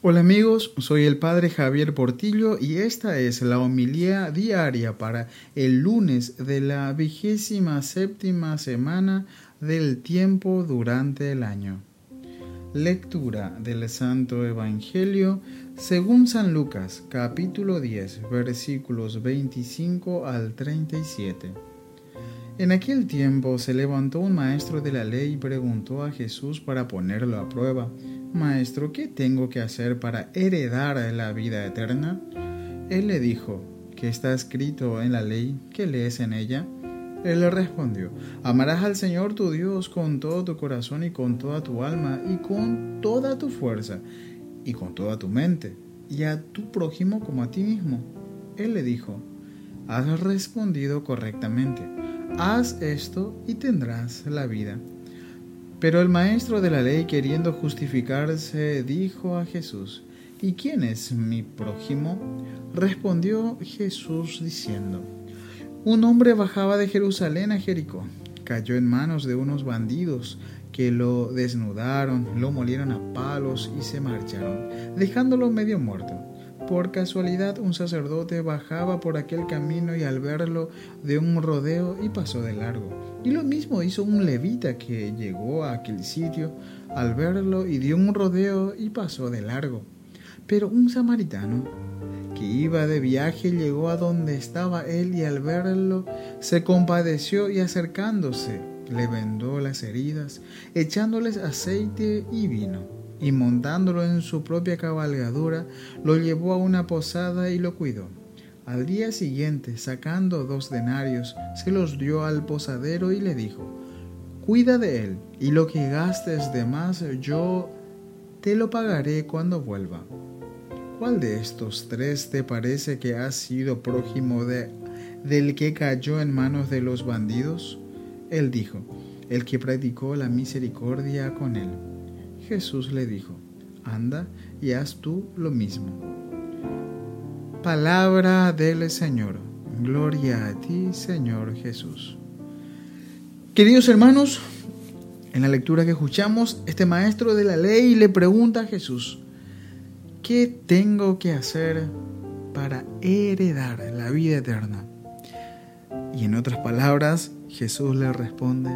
Hola amigos, soy el Padre Javier Portillo y esta es la homilía diaria para el lunes de la vigésima séptima semana del tiempo durante el año. Lectura del Santo Evangelio según San Lucas capítulo 10 versículos 25 al 37. En aquel tiempo se levantó un maestro de la ley y preguntó a Jesús para ponerlo a prueba Maestro, ¿qué tengo que hacer para heredar la vida eterna? Él le dijo, ¿qué está escrito en la ley? ¿Qué lees en ella? Él le respondió, amarás al Señor tu Dios con todo tu corazón y con toda tu alma y con toda tu fuerza y con toda tu mente y a tu prójimo como a ti mismo. Él le dijo, has respondido correctamente, haz esto y tendrás la vida. Pero el maestro de la ley, queriendo justificarse, dijo a Jesús, ¿Y quién es mi prójimo? Respondió Jesús diciendo, Un hombre bajaba de Jerusalén a Jericó, cayó en manos de unos bandidos que lo desnudaron, lo molieron a palos y se marcharon, dejándolo medio muerto. Por casualidad un sacerdote bajaba por aquel camino y al verlo de un rodeo y pasó de largo. Y lo mismo hizo un levita que llegó a aquel sitio al verlo y dio un rodeo y pasó de largo. Pero un samaritano que iba de viaje llegó a donde estaba él y al verlo se compadeció y acercándose le vendó las heridas, echándoles aceite y vino y montándolo en su propia cabalgadura, lo llevó a una posada y lo cuidó. Al día siguiente, sacando dos denarios, se los dio al posadero y le dijo, Cuida de él, y lo que gastes de más yo te lo pagaré cuando vuelva. ¿Cuál de estos tres te parece que ha sido prójimo de, del que cayó en manos de los bandidos? Él dijo, el que practicó la misericordia con él. Jesús le dijo, anda y haz tú lo mismo. Palabra del Señor. Gloria a ti, Señor Jesús. Queridos hermanos, en la lectura que escuchamos, este maestro de la ley le pregunta a Jesús, ¿qué tengo que hacer para heredar la vida eterna? Y en otras palabras, Jesús le responde,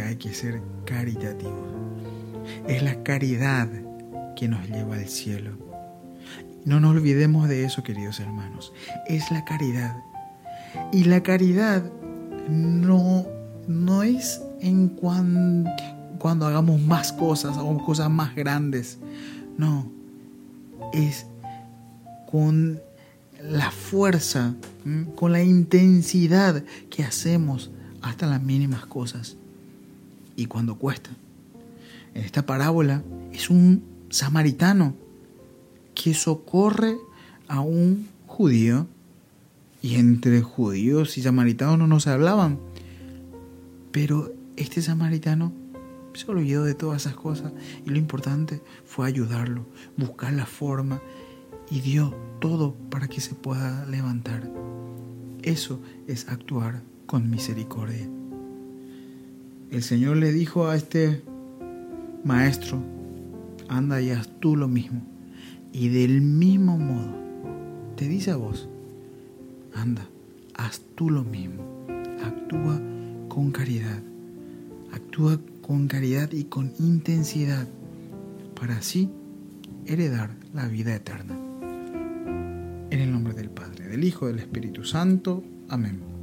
hay que ser caritativo. Es la caridad que nos lleva al cielo. No nos olvidemos de eso, queridos hermanos. Es la caridad. Y la caridad no, no es en cuando hagamos más cosas, hagamos cosas más grandes. No, es con la fuerza, con la intensidad que hacemos hasta las mínimas cosas y cuando cuesta. En esta parábola es un samaritano que socorre a un judío y entre judíos y samaritanos no se hablaban. Pero este samaritano se olvidó de todas esas cosas y lo importante fue ayudarlo, buscar la forma y dio todo para que se pueda levantar. Eso es actuar con misericordia el Señor le dijo a este maestro, anda y haz tú lo mismo. Y del mismo modo, te dice a vos, anda, haz tú lo mismo. Actúa con caridad. Actúa con caridad y con intensidad para así heredar la vida eterna. En el nombre del Padre, del Hijo, del Espíritu Santo. Amén.